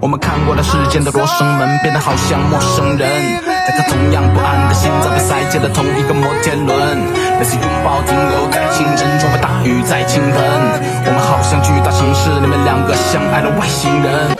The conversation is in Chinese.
我们看过了世间的罗生门，变得好像陌生人。两颗同样不安的心脏被塞进了同一个摩天轮。那些拥抱停留在清晨，窗外大雨在倾盆。我们好像巨大城市里面两个相爱的外星人。